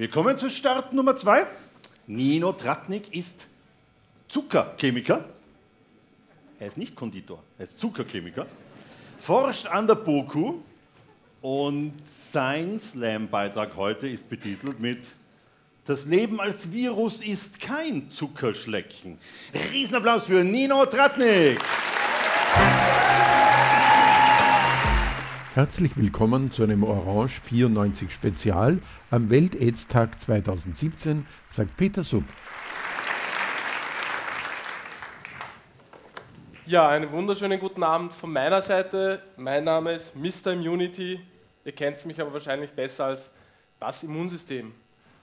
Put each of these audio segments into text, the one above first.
Willkommen zu Start Nummer 2. Nino Tratnik ist Zuckerchemiker. Er ist nicht Konditor, er ist Zuckerchemiker. Forscht an der BOKU und sein Slam-Beitrag heute ist betitelt mit Das Leben als Virus ist kein Zuckerschlecken. Riesenapplaus für Nino Tratnik. Herzlich willkommen zu einem Orange 94 Spezial am Welt-AIDS-Tag 2017, sagt Peter Sub. Ja, einen wunderschönen guten Abend von meiner Seite. Mein Name ist Mr. Immunity. Ihr kennt mich aber wahrscheinlich besser als das Immunsystem.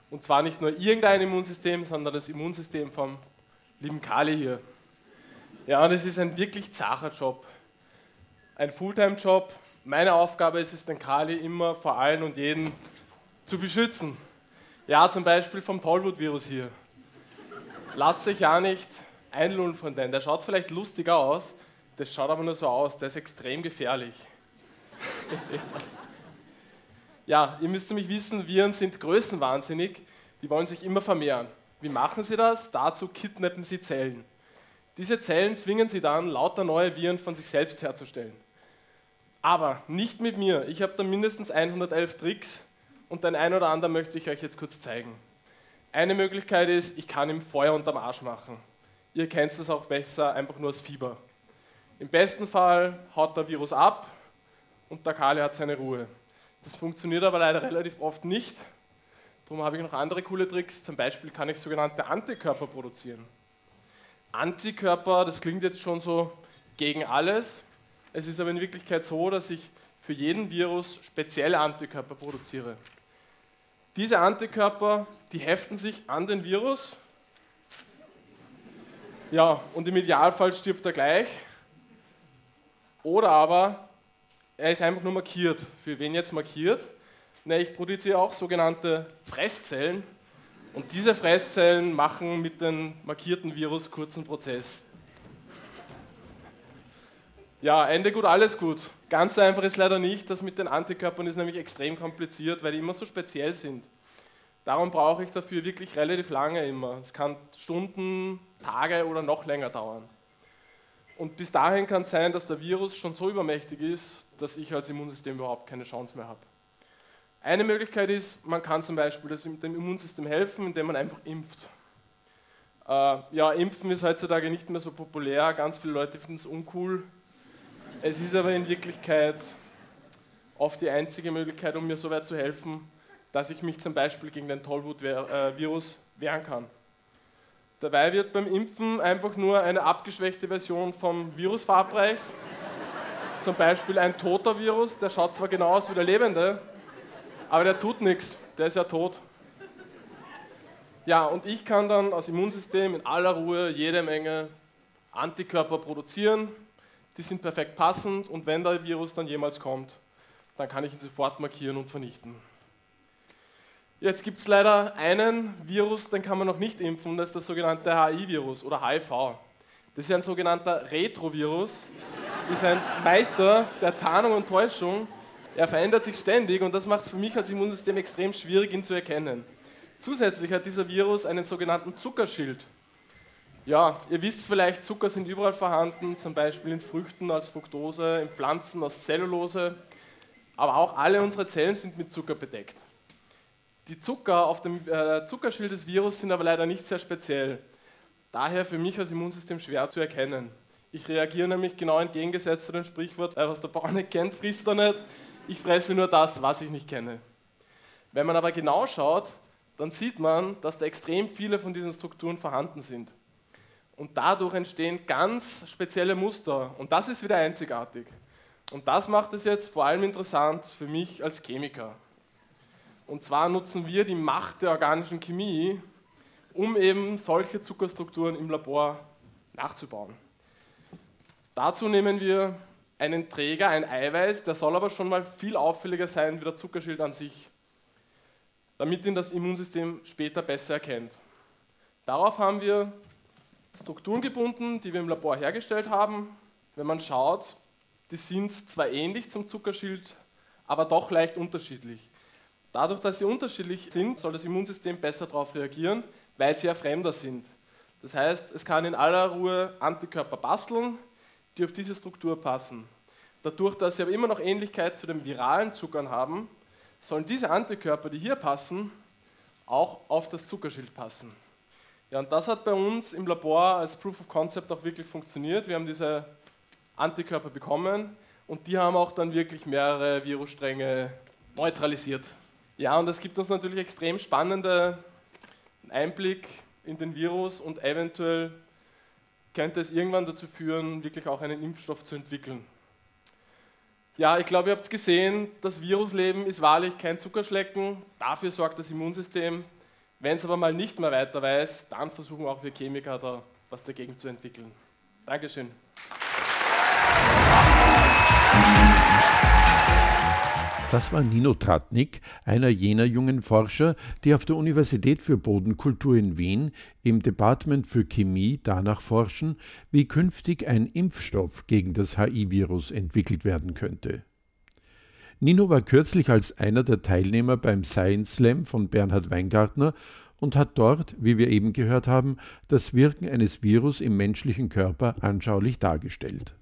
Und zwar nicht nur irgendein Immunsystem, sondern das Immunsystem vom lieben Kali hier. Ja, und es ist ein wirklich zacher Job. Ein Fulltime-Job. Meine Aufgabe ist es, den Kali immer vor allen und jeden zu beschützen. Ja, zum Beispiel vom Tollwut-Virus hier. Lasst sich ja nicht einlullen von denen. Der schaut vielleicht lustig aus, das schaut aber nur so aus, der ist extrem gefährlich. ja, ihr müsst nämlich wissen, Viren sind größenwahnsinnig, die wollen sich immer vermehren. Wie machen sie das? Dazu kidnappen sie Zellen. Diese Zellen zwingen sie dann, lauter neue Viren von sich selbst herzustellen. Aber nicht mit mir. Ich habe da mindestens 111 Tricks und den einen oder anderen möchte ich euch jetzt kurz zeigen. Eine Möglichkeit ist, ich kann ihm Feuer unterm Arsch machen. Ihr kennt das auch besser, einfach nur als Fieber. Im besten Fall haut der Virus ab und der Kali hat seine Ruhe. Das funktioniert aber leider relativ oft nicht. Darum habe ich noch andere coole Tricks. Zum Beispiel kann ich sogenannte Antikörper produzieren. Antikörper, das klingt jetzt schon so gegen alles. Es ist aber in Wirklichkeit so, dass ich für jeden Virus spezielle Antikörper produziere. Diese Antikörper, die heften sich an den Virus ja, und im Idealfall stirbt er gleich. Oder aber er ist einfach nur markiert. Für wen jetzt markiert? Na, ich produziere auch sogenannte Fresszellen. Und diese Fresszellen machen mit dem markierten Virus kurzen Prozess. Ja, Ende gut, alles gut. Ganz einfach ist leider nicht. Das mit den Antikörpern ist nämlich extrem kompliziert, weil die immer so speziell sind. Darum brauche ich dafür wirklich relativ lange immer. Es kann Stunden, Tage oder noch länger dauern. Und bis dahin kann es sein, dass der Virus schon so übermächtig ist, dass ich als Immunsystem überhaupt keine Chance mehr habe. Eine Möglichkeit ist, man kann zum Beispiel dem Immunsystem helfen, indem man einfach impft. Äh, ja, Impfen ist heutzutage nicht mehr so populär, ganz viele Leute finden es uncool. Es ist aber in Wirklichkeit oft die einzige Möglichkeit, um mir so weit zu helfen, dass ich mich zum Beispiel gegen den Tollwut-Virus wehren kann. Dabei wird beim Impfen einfach nur eine abgeschwächte Version vom Virus verabreicht. Zum Beispiel ein toter Virus, der schaut zwar genau aus wie der lebende, aber der tut nichts, der ist ja tot. Ja, und ich kann dann als Immunsystem in aller Ruhe jede Menge Antikörper produzieren, die sind perfekt passend und wenn der Virus dann jemals kommt, dann kann ich ihn sofort markieren und vernichten. Jetzt gibt es leider einen Virus, den kann man noch nicht impfen, das ist das sogenannte HIV-Virus oder HIV. Das ist ein sogenannter Retrovirus, ist ein Meister der Tarnung und Täuschung. Er verändert sich ständig und das macht es für mich als Immunsystem extrem schwierig, ihn zu erkennen. Zusätzlich hat dieser Virus einen sogenannten Zuckerschild. Ja, ihr wisst vielleicht, Zucker sind überall vorhanden, zum Beispiel in Früchten als Fructose, in Pflanzen als Zellulose, aber auch alle unsere Zellen sind mit Zucker bedeckt. Die Zucker auf dem äh, Zuckerschild des Virus sind aber leider nicht sehr speziell. Daher für mich als Immunsystem schwer zu erkennen. Ich reagiere nämlich genau entgegengesetzt zu dem Sprichwort, was der Bauer nicht kennt, frisst er nicht. Ich fresse nur das, was ich nicht kenne. Wenn man aber genau schaut, dann sieht man, dass da extrem viele von diesen Strukturen vorhanden sind. Und dadurch entstehen ganz spezielle Muster. Und das ist wieder einzigartig. Und das macht es jetzt vor allem interessant für mich als Chemiker. Und zwar nutzen wir die Macht der organischen Chemie, um eben solche Zuckerstrukturen im Labor nachzubauen. Dazu nehmen wir einen Träger, ein Eiweiß, der soll aber schon mal viel auffälliger sein wie der Zuckerschild an sich, damit ihn das Immunsystem später besser erkennt. Darauf haben wir Strukturen gebunden, die wir im Labor hergestellt haben. Wenn man schaut, die sind zwar ähnlich zum Zuckerschild, aber doch leicht unterschiedlich. Dadurch, dass sie unterschiedlich sind, soll das Immunsystem besser darauf reagieren, weil sie ja fremder sind. Das heißt, es kann in aller Ruhe Antikörper basteln, die auf diese Struktur passen. Dadurch, dass sie aber immer noch Ähnlichkeit zu den viralen Zuckern haben, sollen diese Antikörper, die hier passen, auch auf das Zuckerschild passen. Ja, und das hat bei uns im Labor als Proof of Concept auch wirklich funktioniert. Wir haben diese Antikörper bekommen und die haben auch dann wirklich mehrere Virusstränge neutralisiert. Ja, und das gibt uns natürlich extrem spannenden Einblick in den Virus und eventuell könnte es irgendwann dazu führen, wirklich auch einen Impfstoff zu entwickeln. Ja, ich glaube, ihr habt es gesehen, das Virusleben ist wahrlich kein Zuckerschlecken. Dafür sorgt das Immunsystem. Wenn es aber mal nicht mehr weiter weiß, dann versuchen auch wir Chemiker da was dagegen zu entwickeln. Dankeschön. Das war Nino Tratnik, einer jener jungen Forscher, die auf der Universität für Bodenkultur in Wien im Department für Chemie danach forschen, wie künftig ein Impfstoff gegen das HI-Virus entwickelt werden könnte. Nino war kürzlich als einer der Teilnehmer beim Science Slam von Bernhard Weingartner und hat dort, wie wir eben gehört haben, das Wirken eines Virus im menschlichen Körper anschaulich dargestellt.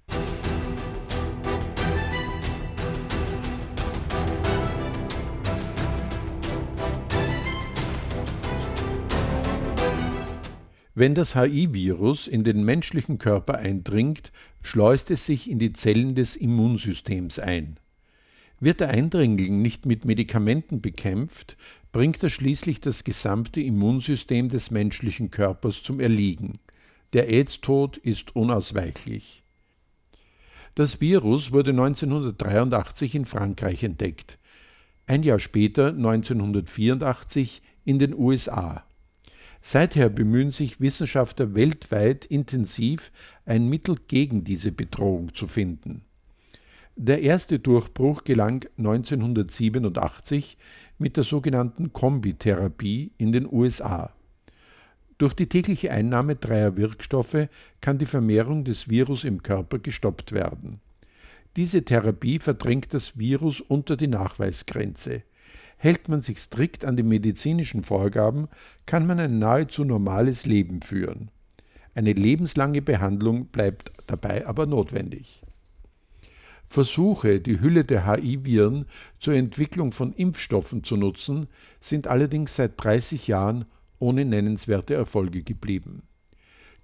Wenn das HI-Virus in den menschlichen Körper eindringt, schleust es sich in die Zellen des Immunsystems ein. Wird der Eindringling nicht mit Medikamenten bekämpft, bringt er schließlich das gesamte Immunsystem des menschlichen Körpers zum Erliegen. Der AIDS-Tod ist unausweichlich. Das Virus wurde 1983 in Frankreich entdeckt, ein Jahr später 1984 in den USA. Seither bemühen sich Wissenschaftler weltweit intensiv, ein Mittel gegen diese Bedrohung zu finden. Der erste Durchbruch gelang 1987 mit der sogenannten Kombitherapie in den USA. Durch die tägliche Einnahme dreier Wirkstoffe kann die Vermehrung des Virus im Körper gestoppt werden. Diese Therapie verdrängt das Virus unter die Nachweisgrenze. Hält man sich strikt an die medizinischen Vorgaben, kann man ein nahezu normales Leben führen. Eine lebenslange Behandlung bleibt dabei aber notwendig. Versuche, die Hülle der HI-Viren zur Entwicklung von Impfstoffen zu nutzen, sind allerdings seit 30 Jahren ohne nennenswerte Erfolge geblieben.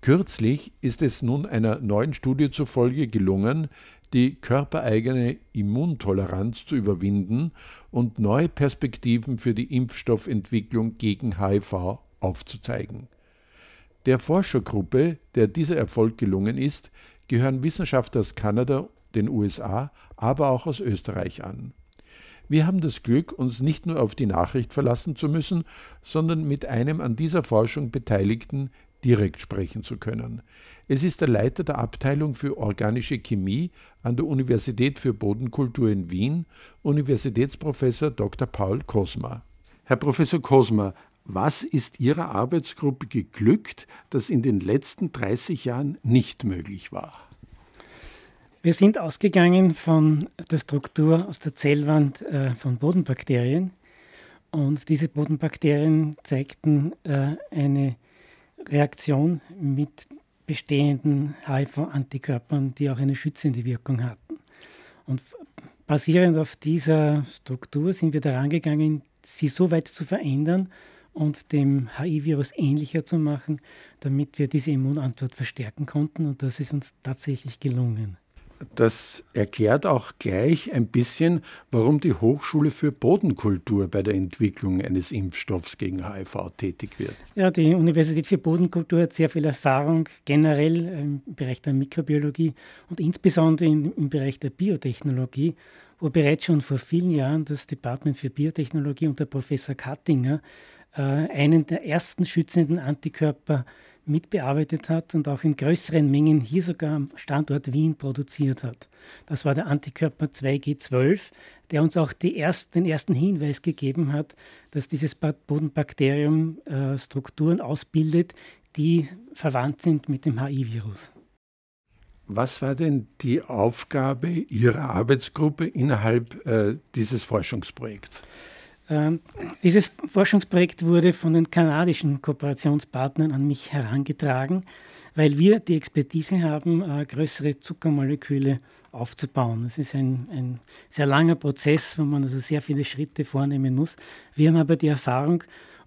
Kürzlich ist es nun einer neuen Studie zufolge gelungen, die körpereigene Immuntoleranz zu überwinden und neue Perspektiven für die Impfstoffentwicklung gegen HIV aufzuzeigen. Der Forschergruppe, der dieser Erfolg gelungen ist, gehören Wissenschaftler aus Kanada, den USA, aber auch aus Österreich an. Wir haben das Glück, uns nicht nur auf die Nachricht verlassen zu müssen, sondern mit einem an dieser Forschung Beteiligten direkt sprechen zu können. Es ist der Leiter der Abteilung für organische Chemie an der Universität für Bodenkultur in Wien, Universitätsprofessor Dr. Paul Kosma. Herr Professor Kosma, was ist Ihrer Arbeitsgruppe geglückt, das in den letzten 30 Jahren nicht möglich war? Wir sind ausgegangen von der Struktur aus der Zellwand äh, von Bodenbakterien und diese Bodenbakterien zeigten äh, eine Reaktion mit bestehenden HIV-Antikörpern, die auch eine schützende Wirkung hatten. Und basierend auf dieser Struktur sind wir daran gegangen, sie so weit zu verändern und dem HIV-Virus ähnlicher zu machen, damit wir diese Immunantwort verstärken konnten. Und das ist uns tatsächlich gelungen. Das erklärt auch gleich ein bisschen, warum die Hochschule für Bodenkultur bei der Entwicklung eines Impfstoffs gegen HIV tätig wird. Ja, die Universität für Bodenkultur hat sehr viel Erfahrung generell im Bereich der Mikrobiologie und insbesondere im Bereich der Biotechnologie, wo bereits schon vor vielen Jahren das Department für Biotechnologie unter Professor Kattinger äh, einen der ersten schützenden Antikörper mitbearbeitet hat und auch in größeren Mengen hier sogar am Standort Wien produziert hat. Das war der Antikörper 2G12, der uns auch ersten, den ersten Hinweis gegeben hat, dass dieses Bodenbakterium äh, Strukturen ausbildet, die verwandt sind mit dem HI-Virus. Was war denn die Aufgabe Ihrer Arbeitsgruppe innerhalb äh, dieses Forschungsprojekts? Ähm, dieses Forschungsprojekt wurde von den kanadischen Kooperationspartnern an mich herangetragen, weil wir die Expertise haben, äh, größere Zuckermoleküle aufzubauen. Das ist ein, ein sehr langer Prozess, wo man also sehr viele Schritte vornehmen muss. Wir haben aber die Erfahrung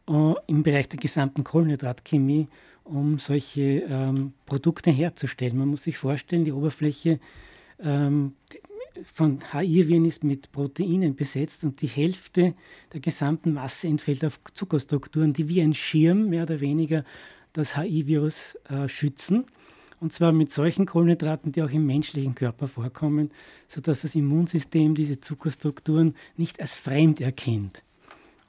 äh, im Bereich der gesamten Kohlenhydratchemie, um solche ähm, Produkte herzustellen. Man muss sich vorstellen, die Oberfläche ähm, von HI-Viren ist mit Proteinen besetzt und die Hälfte der gesamten Masse entfällt auf Zuckerstrukturen, die wie ein Schirm mehr oder weniger das HI-Virus äh, schützen. Und zwar mit solchen Kohlenhydraten, die auch im menschlichen Körper vorkommen, sodass das Immunsystem diese Zuckerstrukturen nicht als fremd erkennt.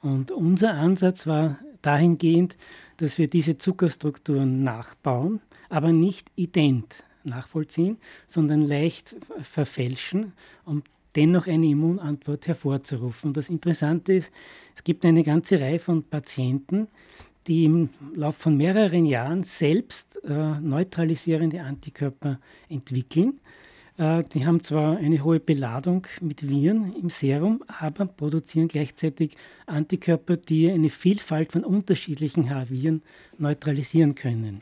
Und unser Ansatz war dahingehend, dass wir diese Zuckerstrukturen nachbauen, aber nicht ident nachvollziehen, sondern leicht verfälschen, um dennoch eine Immunantwort hervorzurufen. Und das Interessante ist, es gibt eine ganze Reihe von Patienten, die im Laufe von mehreren Jahren selbst äh, neutralisierende Antikörper entwickeln. Äh, die haben zwar eine hohe Beladung mit Viren im Serum, aber produzieren gleichzeitig Antikörper, die eine Vielfalt von unterschiedlichen H-Viren neutralisieren können.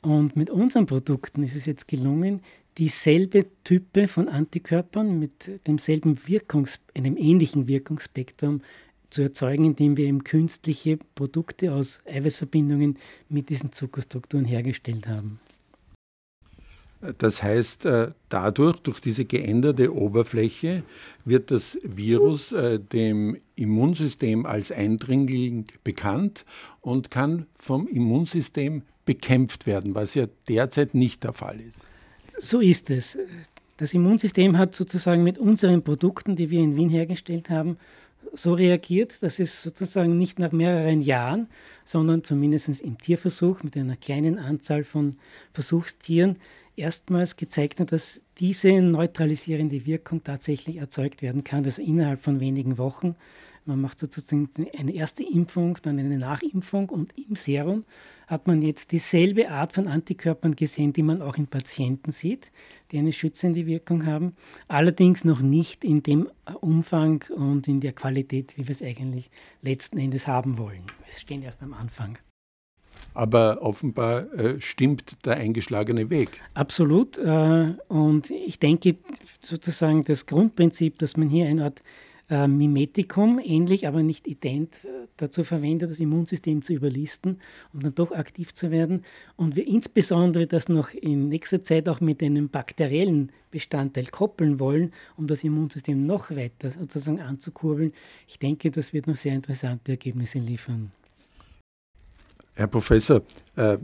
Und mit unseren Produkten ist es jetzt gelungen, dieselbe Type von Antikörpern mit demselben Wirkungs, einem ähnlichen Wirkungsspektrum zu erzeugen, indem wir eben künstliche Produkte aus Eiweißverbindungen mit diesen Zuckerstrukturen hergestellt haben. Das heißt, äh, dadurch, durch diese geänderte Oberfläche, wird das Virus äh, dem Immunsystem als Eindringling bekannt und kann vom Immunsystem bekämpft werden, was ja derzeit nicht der Fall ist. So ist es. Das Immunsystem hat sozusagen mit unseren Produkten, die wir in Wien hergestellt haben, so reagiert, dass es sozusagen nicht nach mehreren Jahren, sondern zumindest im Tierversuch mit einer kleinen Anzahl von Versuchstieren erstmals gezeigt hat, dass diese neutralisierende Wirkung tatsächlich erzeugt werden kann, also innerhalb von wenigen Wochen. Man macht sozusagen eine erste Impfung, dann eine Nachimpfung und im Serum hat man jetzt dieselbe Art von Antikörpern gesehen, die man auch in Patienten sieht, die eine schützende Wirkung haben. Allerdings noch nicht in dem Umfang und in der Qualität, wie wir es eigentlich letzten Endes haben wollen. Wir stehen erst am Anfang. Aber offenbar äh, stimmt der eingeschlagene Weg. Absolut. Äh, und ich denke sozusagen das Grundprinzip, dass man hier eine Art äh, Mimetikum, ähnlich, aber nicht ident, äh, dazu verwendet, das Immunsystem zu überlisten, um dann doch aktiv zu werden. Und wir insbesondere das noch in nächster Zeit auch mit einem bakteriellen Bestandteil koppeln wollen, um das Immunsystem noch weiter sozusagen anzukurbeln. Ich denke, das wird noch sehr interessante Ergebnisse liefern. Herr Professor, äh,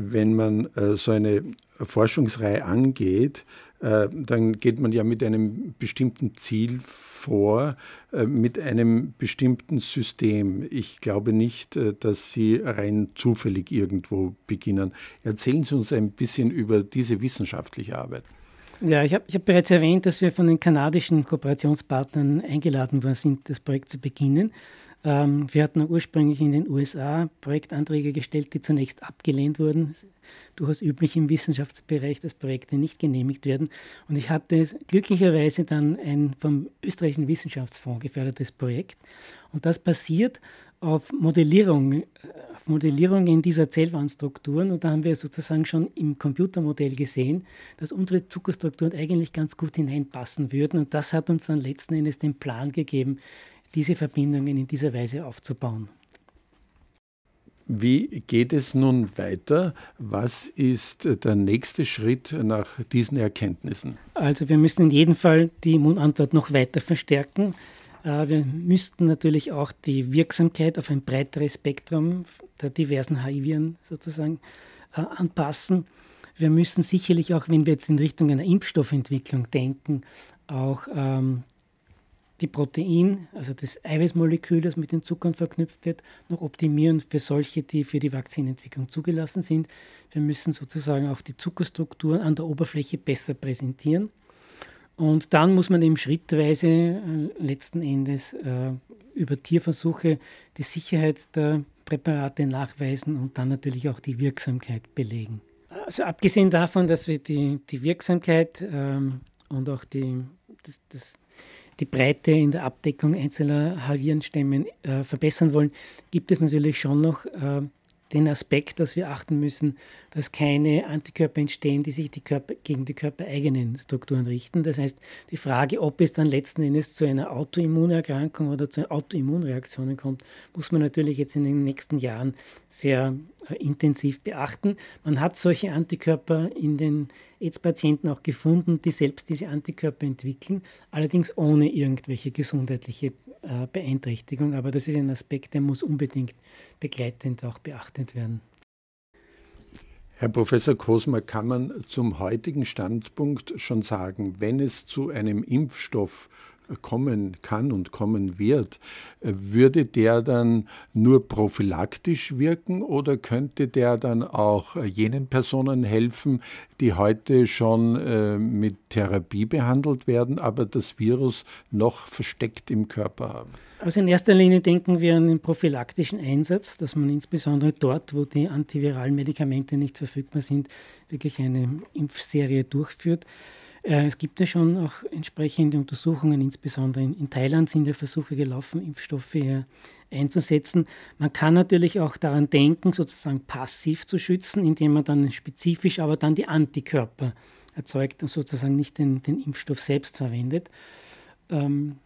wenn man äh, so eine Forschungsreihe angeht, äh, dann geht man ja mit einem bestimmten Ziel vor, äh, mit einem bestimmten System. Ich glaube nicht, äh, dass Sie rein zufällig irgendwo beginnen. Erzählen Sie uns ein bisschen über diese wissenschaftliche Arbeit. Ja, ich habe hab bereits erwähnt, dass wir von den kanadischen Kooperationspartnern eingeladen worden sind, das Projekt zu beginnen. Ähm, wir hatten ursprünglich in den USA Projektanträge gestellt, die zunächst abgelehnt wurden. Durchaus üblich im Wissenschaftsbereich, dass Projekte nicht genehmigt werden. Und ich hatte glücklicherweise dann ein vom österreichischen Wissenschaftsfonds gefördertes Projekt. Und das basiert auf Modellierung, auf Modellierung in dieser Zellwandstrukturen. Und da haben wir sozusagen schon im Computermodell gesehen, dass unsere Zuckerstrukturen eigentlich ganz gut hineinpassen würden. Und das hat uns dann letzten Endes den Plan gegeben, diese Verbindungen in dieser Weise aufzubauen. Wie geht es nun weiter? Was ist der nächste Schritt nach diesen Erkenntnissen? Also wir müssen in jedem Fall die Immunantwort noch weiter verstärken. Äh, wir müssten natürlich auch die Wirksamkeit auf ein breiteres Spektrum der diversen HIV-Viren sozusagen äh, anpassen. Wir müssen sicherlich auch, wenn wir jetzt in Richtung einer Impfstoffentwicklung denken, auch ähm, die Protein, also das Eiweißmolekül, das mit den Zuckern verknüpft wird, noch optimieren für solche, die für die Vakzinentwicklung zugelassen sind. Wir müssen sozusagen auch die Zuckerstrukturen an der Oberfläche besser präsentieren. Und dann muss man eben schrittweise äh, letzten Endes äh, über Tierversuche die Sicherheit der Präparate nachweisen und dann natürlich auch die Wirksamkeit belegen. Also abgesehen davon, dass wir die, die Wirksamkeit ähm, und auch die, das, das die Breite in der Abdeckung einzelner HIV-Stämmen äh, verbessern wollen, gibt es natürlich schon noch äh, den Aspekt, dass wir achten müssen, dass keine Antikörper entstehen, die sich die Körper, gegen die körpereigenen Strukturen richten. Das heißt, die Frage, ob es dann letzten Endes zu einer Autoimmunerkrankung oder zu Autoimmunreaktionen kommt, muss man natürlich jetzt in den nächsten Jahren sehr intensiv beachten. Man hat solche Antikörper in den AIDS-Patienten auch gefunden, die selbst diese Antikörper entwickeln, allerdings ohne irgendwelche gesundheitliche äh, Beeinträchtigung. Aber das ist ein Aspekt, der muss unbedingt begleitend auch beachtet werden. Herr Professor Kosmer, kann man zum heutigen Standpunkt schon sagen, wenn es zu einem Impfstoff kommen kann und kommen wird, würde der dann nur prophylaktisch wirken oder könnte der dann auch jenen Personen helfen, die heute schon äh, mit Therapie behandelt werden, aber das Virus noch versteckt im Körper haben? Also in erster Linie denken wir an den prophylaktischen Einsatz, dass man insbesondere dort, wo die antiviralen Medikamente nicht verfügbar sind, wirklich eine Impfserie durchführt. Äh, es gibt ja schon auch entsprechende Untersuchungen, insbesondere in, Thailand sind ja Versuche gelaufen, Impfstoffe hier einzusetzen. Man kann natürlich auch daran denken, sozusagen passiv zu schützen, indem man dann spezifisch aber dann die Antikörper erzeugt und sozusagen nicht den, den Impfstoff selbst verwendet. Ähm,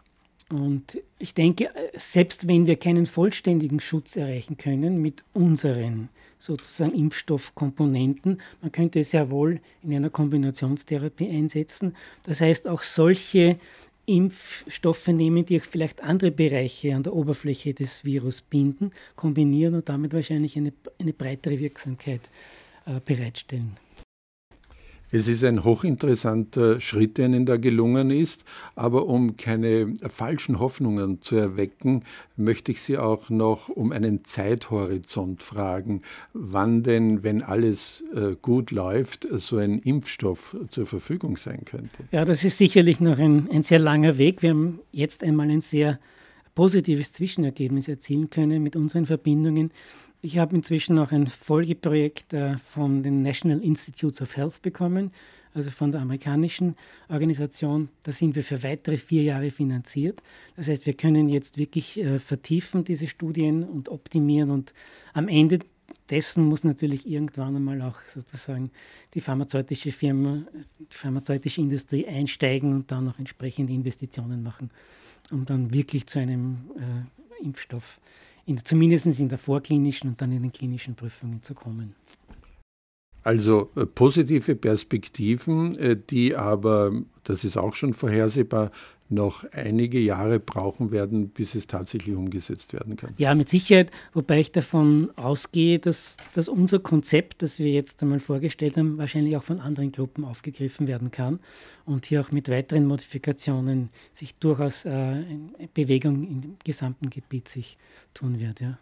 und ich denke, selbst wenn wir keinen vollständigen Schutz erreichen können mit unseren sozusagen Impfstoffkomponenten, man könnte es ja wohl in einer Kombinationstherapie einsetzen. Das heißt, auch solche Impfstoffe nehmen, die auch vielleicht andere Bereiche an der Oberfläche des Virus binden, kombinieren und damit wahrscheinlich eine, eine breitere Wirksamkeit äh, bereitstellen. Es ist ein hochinteressanter Schritt, der Ihnen da gelungen ist. Aber um keine falschen Hoffnungen zu erwecken, möchte ich Sie auch noch um einen Zeithorizont fragen, wann denn, wenn alles äh, gut läuft, so ein Impfstoff zur Verfügung sein könnte. Ja, das ist sicherlich noch ein, ein sehr langer Weg. Wir haben jetzt einmal ein sehr positives Zwischenergebnis erzielen können mit unseren Verbindungen. Ich habe inzwischen auch ein Folgeprojekt äh, von den National Institutes of Health bekommen, also von der amerikanischen Organisation. Da sind wir für weitere vier Jahre finanziert. Das heißt, wir können jetzt wirklich äh, vertiefen diese Studien und optimieren und am Ende dessen muss natürlich irgendwann einmal auch sozusagen die pharmazeutische Firma, die pharmazeutische Industrie einsteigen und dann auch entsprechende Investitionen machen, um dann wirklich zu einem äh, Impfstoff zu in, zumindest in der vorklinischen und dann in den klinischen Prüfungen zu kommen. Also äh, positive Perspektiven, äh, die aber, das ist auch schon vorhersehbar, noch einige Jahre brauchen werden, bis es tatsächlich umgesetzt werden kann. Ja, mit Sicherheit, wobei ich davon ausgehe, dass, dass unser Konzept, das wir jetzt einmal vorgestellt haben, wahrscheinlich auch von anderen Gruppen aufgegriffen werden kann und hier auch mit weiteren Modifikationen sich durchaus äh, Bewegung im gesamten Gebiet sich tun wird. Ja.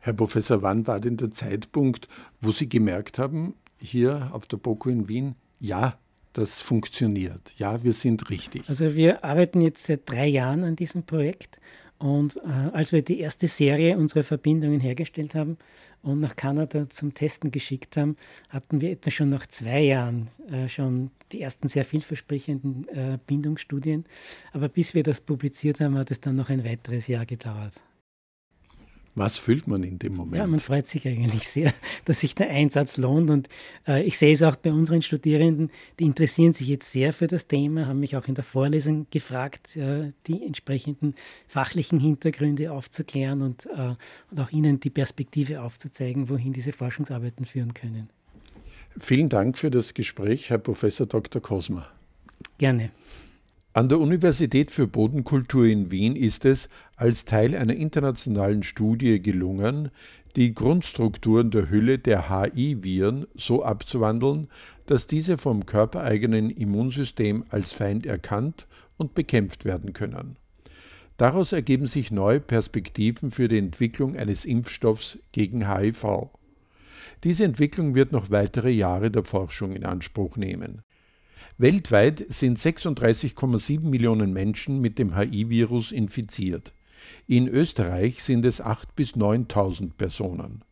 Herr Professor, wann war denn der Zeitpunkt, wo Sie gemerkt haben, hier auf der BOKU in Wien, ja, das funktioniert. Ja, wir sind richtig. Also wir arbeiten jetzt seit drei Jahren an diesem Projekt und äh, als wir die erste Serie unserer Verbindungen hergestellt haben und nach Kanada zum Testen geschickt haben, hatten wir etwa schon nach zwei Jahren äh, schon die ersten sehr vielversprechenden äh, Bindungsstudien. Aber bis wir das publiziert haben, hat es dann noch ein weiteres Jahr gedauert. Was fühlt man in dem Moment? Ja, man freut sich eigentlich sehr, dass sich der Einsatz lohnt. Und äh, ich sehe es auch bei unseren Studierenden, die interessieren sich jetzt sehr für das Thema, haben mich auch in der Vorlesung gefragt, äh, die entsprechenden fachlichen Hintergründe aufzuklären und, äh, und auch ihnen die Perspektive aufzuzeigen, wohin diese Forschungsarbeiten führen können. Vielen Dank für das Gespräch, Herr Professor Dr. Kosmer. Gerne. An der Universität für Bodenkultur in Wien ist es als Teil einer internationalen Studie gelungen, die Grundstrukturen der Hülle der HI-Viren so abzuwandeln, dass diese vom körpereigenen Immunsystem als Feind erkannt und bekämpft werden können. Daraus ergeben sich neue Perspektiven für die Entwicklung eines Impfstoffs gegen HIV. Diese Entwicklung wird noch weitere Jahre der Forschung in Anspruch nehmen. Weltweit sind 36,7 Millionen Menschen mit dem HIV-Virus infiziert. In Österreich sind es 8.000 bis 9.000 Personen.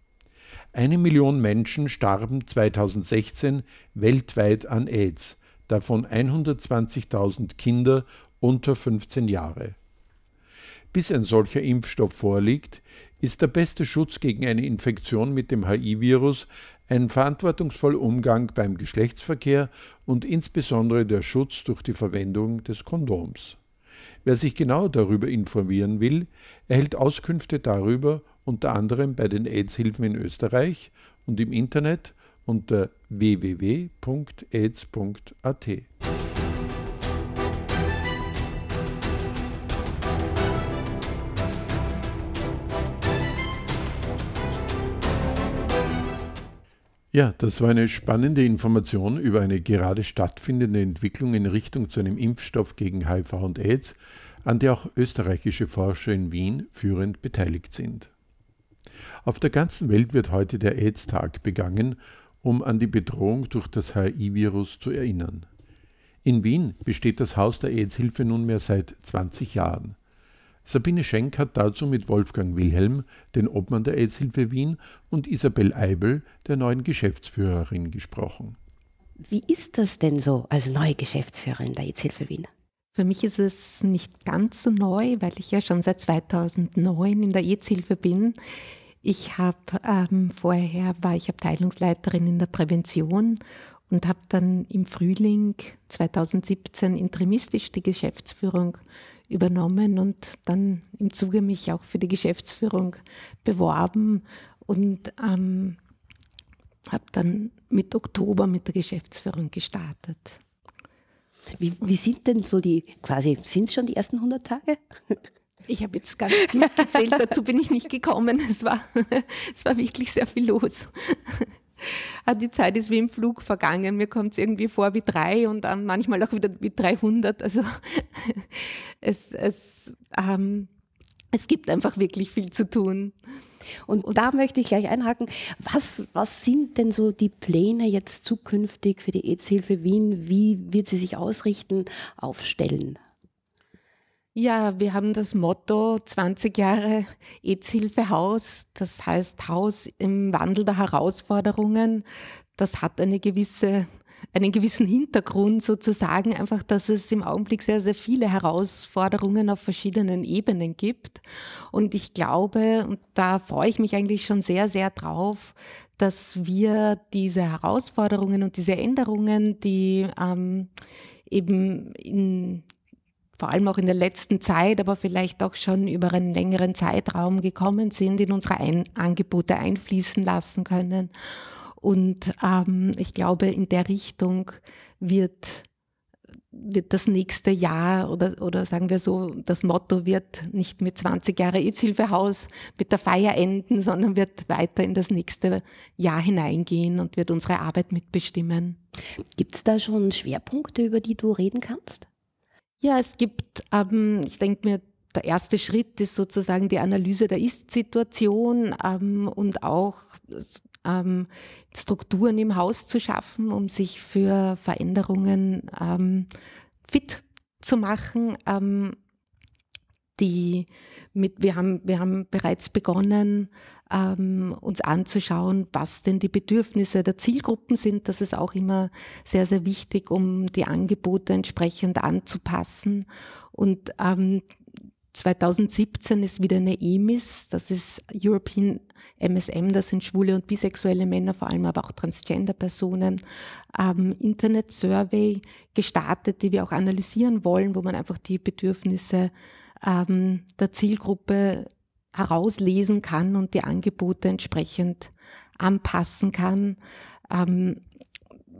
Eine Million Menschen starben 2016 weltweit an AIDS, davon 120.000 Kinder unter 15 Jahre. Bis ein solcher Impfstoff vorliegt, ist der beste Schutz gegen eine Infektion mit dem HIV-Virus ein verantwortungsvoller Umgang beim Geschlechtsverkehr und insbesondere der Schutz durch die Verwendung des Kondoms. Wer sich genau darüber informieren will, erhält Auskünfte darüber unter anderem bei den AIDS-Hilfen in Österreich und im Internet unter www.aids.at. Ja, das war eine spannende Information über eine gerade stattfindende Entwicklung in Richtung zu einem Impfstoff gegen HIV und AIDS, an der auch österreichische Forscher in Wien führend beteiligt sind. Auf der ganzen Welt wird heute der AIDS-Tag begangen, um an die Bedrohung durch das HIV-Virus zu erinnern. In Wien besteht das Haus der AIDS-Hilfe nunmehr seit 20 Jahren. Sabine Schenk hat dazu mit Wolfgang Wilhelm, den Obmann der AIDS-Hilfe Wien, und Isabel Eibel, der neuen Geschäftsführerin, gesprochen. Wie ist das denn so als neue Geschäftsführerin der AIDS-Hilfe Wien? Für mich ist es nicht ganz so neu, weil ich ja schon seit 2009 in der AIDS-Hilfe bin. Ich habe ähm, vorher war ich Abteilungsleiterin in der Prävention und habe dann im Frühling 2017 interimistisch die Geschäftsführung übernommen und dann im Zuge mich auch für die Geschäftsführung beworben und ähm, habe dann mit Oktober mit der Geschäftsführung gestartet. Wie, wie sind denn so die, quasi, sind es schon die ersten 100 Tage? Ich habe jetzt gar nicht mitgezählt, dazu bin ich nicht gekommen. Es war, es war wirklich sehr viel los. Ah, die Zeit ist wie im Flug vergangen. Mir kommt es irgendwie vor wie drei und dann manchmal auch wieder wie 300. Also es, es, ähm, es gibt einfach wirklich viel zu tun. Und, und da möchte ich gleich einhaken. Was, was sind denn so die Pläne jetzt zukünftig für die AIDS-Hilfe Wien? Wie wird sie sich ausrichten, aufstellen? Ja, wir haben das Motto 20 Jahre EZ-Hilfe Haus, das heißt Haus im Wandel der Herausforderungen. Das hat eine gewisse, einen gewissen Hintergrund sozusagen, einfach, dass es im Augenblick sehr, sehr viele Herausforderungen auf verschiedenen Ebenen gibt. Und ich glaube, und da freue ich mich eigentlich schon sehr, sehr drauf, dass wir diese Herausforderungen und diese Änderungen, die ähm, eben in vor allem auch in der letzten Zeit, aber vielleicht auch schon über einen längeren Zeitraum gekommen sind, in unsere Ein Angebote einfließen lassen können. Und ähm, ich glaube, in der Richtung wird, wird das nächste Jahr oder, oder sagen wir so, das Motto wird nicht mit 20 Jahre EZ-Hilfehaus mit der Feier enden, sondern wird weiter in das nächste Jahr hineingehen und wird unsere Arbeit mitbestimmen. Gibt es da schon Schwerpunkte, über die du reden kannst? Ja, es gibt, ähm, ich denke mir, der erste Schritt ist sozusagen die Analyse der Ist-Situation ähm, und auch ähm, Strukturen im Haus zu schaffen, um sich für Veränderungen ähm, fit zu machen. Die mit, wir haben, wir haben bereits begonnen, ähm, uns anzuschauen, was denn die Bedürfnisse der Zielgruppen sind. Das ist auch immer sehr, sehr wichtig, um die Angebote entsprechend anzupassen. Und ähm, 2017 ist wieder eine EMIS, das ist European MSM, das sind schwule und bisexuelle Männer, vor allem aber auch Transgender-Personen, ähm, Internet-Survey gestartet, die wir auch analysieren wollen, wo man einfach die Bedürfnisse ähm, der Zielgruppe herauslesen kann und die Angebote entsprechend anpassen kann. Ähm,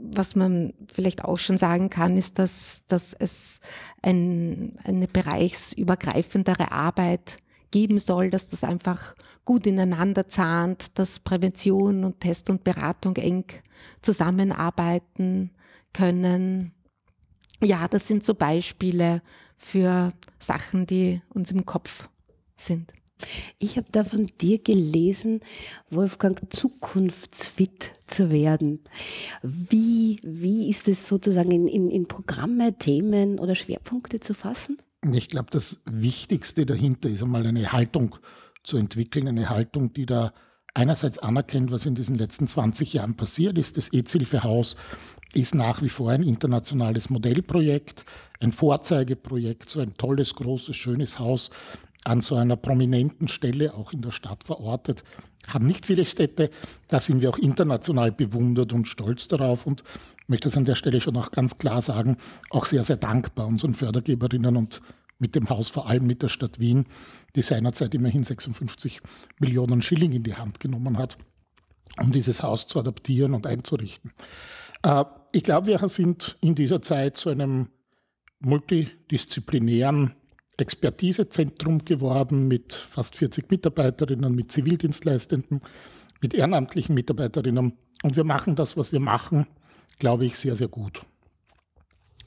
was man vielleicht auch schon sagen kann, ist, dass, dass es ein, eine bereichsübergreifendere Arbeit geben soll, dass das einfach gut ineinander zahnt, dass Prävention und Test und Beratung eng zusammenarbeiten können. Ja, das sind so Beispiele für Sachen, die uns im Kopf sind. Ich habe da von dir gelesen, Wolfgang, zukunftsfit zu werden. Wie, wie ist es sozusagen in, in, in Programme, Themen oder Schwerpunkte zu fassen? Ich glaube, das Wichtigste dahinter ist einmal eine Haltung zu entwickeln, eine Haltung, die da einerseits anerkennt, was in diesen letzten 20 Jahren passiert ist. Das EZ-Hilfehaus ist nach wie vor ein internationales Modellprojekt, ein Vorzeigeprojekt, so ein tolles, großes, schönes Haus an so einer prominenten Stelle auch in der Stadt verortet. Haben nicht viele Städte. Da sind wir auch international bewundert und stolz darauf und möchte es an der Stelle schon auch ganz klar sagen, auch sehr, sehr dankbar unseren Fördergeberinnen und mit dem Haus, vor allem mit der Stadt Wien, die seinerzeit immerhin 56 Millionen Schilling in die Hand genommen hat, um dieses Haus zu adaptieren und einzurichten. Äh, ich glaube, wir sind in dieser Zeit zu einem multidisziplinären Expertisezentrum geworden mit fast 40 Mitarbeiterinnen, mit Zivildienstleistenden, mit ehrenamtlichen Mitarbeiterinnen. Und wir machen das, was wir machen, glaube ich, sehr, sehr gut.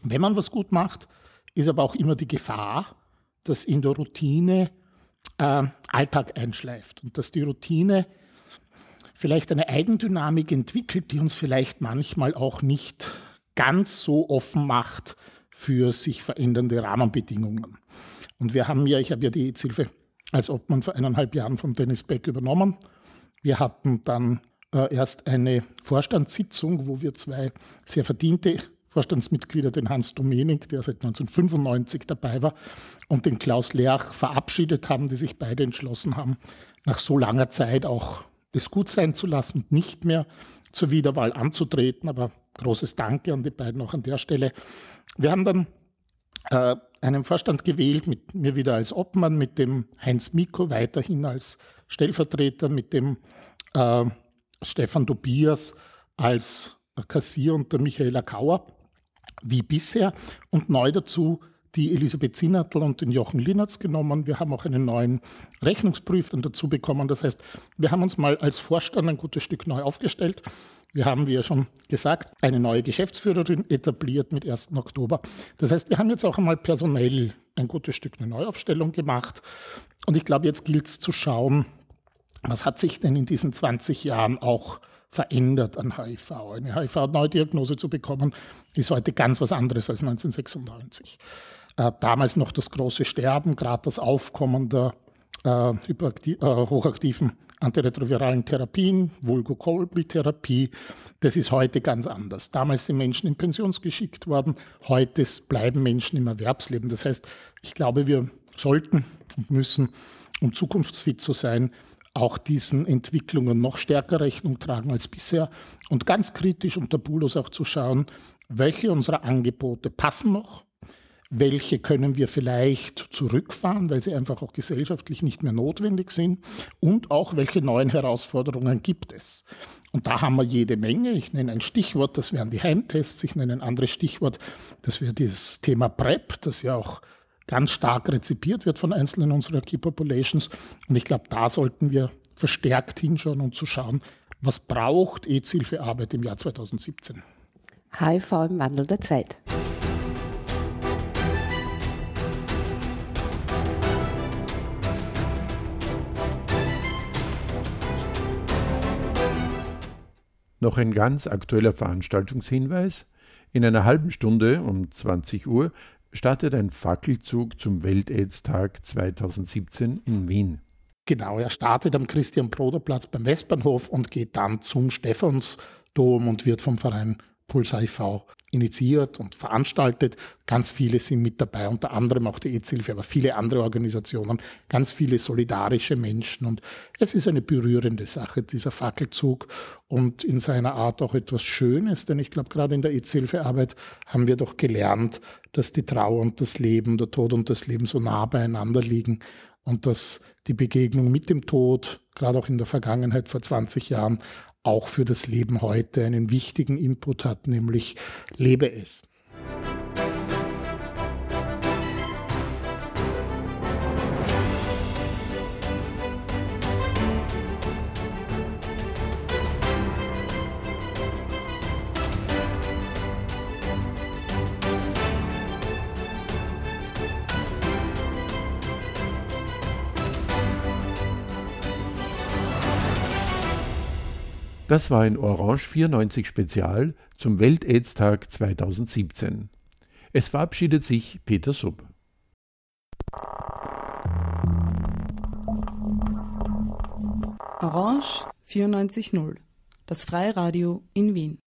Wenn man was gut macht, ist aber auch immer die Gefahr, dass in der Routine äh, Alltag einschleift und dass die Routine vielleicht eine Eigendynamik entwickelt, die uns vielleicht manchmal auch nicht ganz so offen macht für sich verändernde Rahmenbedingungen. Und wir haben ja, ich habe ja die EZ-Hilfe als Obmann vor eineinhalb Jahren von Dennis Beck übernommen. Wir hatten dann äh, erst eine Vorstandssitzung, wo wir zwei sehr verdiente Vorstandsmitglieder, den Hans Domenik, der seit 1995 dabei war, und den Klaus Lerch verabschiedet haben, die sich beide entschlossen haben, nach so langer Zeit auch das gut sein zu lassen und nicht mehr zur Wiederwahl anzutreten. Aber großes Danke an die beiden auch an der Stelle. Wir haben dann äh, einen Vorstand gewählt, mit mir wieder als Obmann, mit dem Heinz Miko weiterhin als Stellvertreter, mit dem äh, Stefan Tobias als Kassier und der Michaela Kauer wie bisher und neu dazu die Elisabeth Zinnertl und den Jochen Linnertz genommen. Wir haben auch einen neuen Rechnungsprüfer dazu bekommen. Das heißt, wir haben uns mal als Vorstand ein gutes Stück neu aufgestellt. Wir haben, wie ja schon gesagt, eine neue Geschäftsführerin etabliert mit 1. Oktober. Das heißt, wir haben jetzt auch einmal personell ein gutes Stück eine Neuaufstellung gemacht. Und ich glaube, jetzt gilt es zu schauen, was hat sich denn in diesen 20 Jahren auch verändert an HIV. Eine HIV-Neudiagnose zu bekommen, ist heute ganz was anderes als 1996. Äh, damals noch das große Sterben, gerade das Aufkommen der äh, äh, hochaktiven antiretroviralen Therapien, Vulgokolbi-Therapie, das ist heute ganz anders. Damals sind Menschen in Pensions geschickt worden, heute bleiben Menschen im Erwerbsleben. Das heißt, ich glaube, wir sollten und müssen, um zukunftsfit zu sein, auch diesen Entwicklungen noch stärker Rechnung tragen als bisher und ganz kritisch und tabulos auch zu schauen, welche unserer Angebote passen noch, welche können wir vielleicht zurückfahren, weil sie einfach auch gesellschaftlich nicht mehr notwendig sind und auch welche neuen Herausforderungen gibt es. Und da haben wir jede Menge. Ich nenne ein Stichwort, das wären die Heimtests. Ich nenne ein anderes Stichwort, das wäre das Thema PrEP, das ja auch ganz stark rezipiert wird von einzelnen unserer Key Populations. Und ich glaube, da sollten wir verstärkt hinschauen und zu schauen, was braucht E-Ziel für Arbeit im Jahr 2017. HIV im Wandel der Zeit. Noch ein ganz aktueller Veranstaltungshinweis. In einer halben Stunde um 20 Uhr startet ein Fackelzug zum Welt-Aids-Tag 2017 in Wien. Genau, er startet am Christian-Broder-Platz beim Westbahnhof und geht dann zum Stephansdom und wird vom Verein Puls HIV initiiert und veranstaltet. Ganz viele sind mit dabei, unter anderem auch die EZ-Hilfe, aber viele andere Organisationen, ganz viele solidarische Menschen. Und es ist eine berührende Sache, dieser Fackelzug und in seiner Art auch etwas Schönes, denn ich glaube, gerade in der EZ-Hilfearbeit haben wir doch gelernt, dass die Trauer und das Leben, der Tod und das Leben so nah beieinander liegen und dass die Begegnung mit dem Tod, gerade auch in der Vergangenheit vor 20 Jahren, auch für das Leben heute einen wichtigen Input hat, nämlich lebe es. Das war ein Orange 94 Spezial zum Welt-Aids-Tag 2017. Es verabschiedet sich Peter Sub. Orange 94.0, das Freiradio in Wien.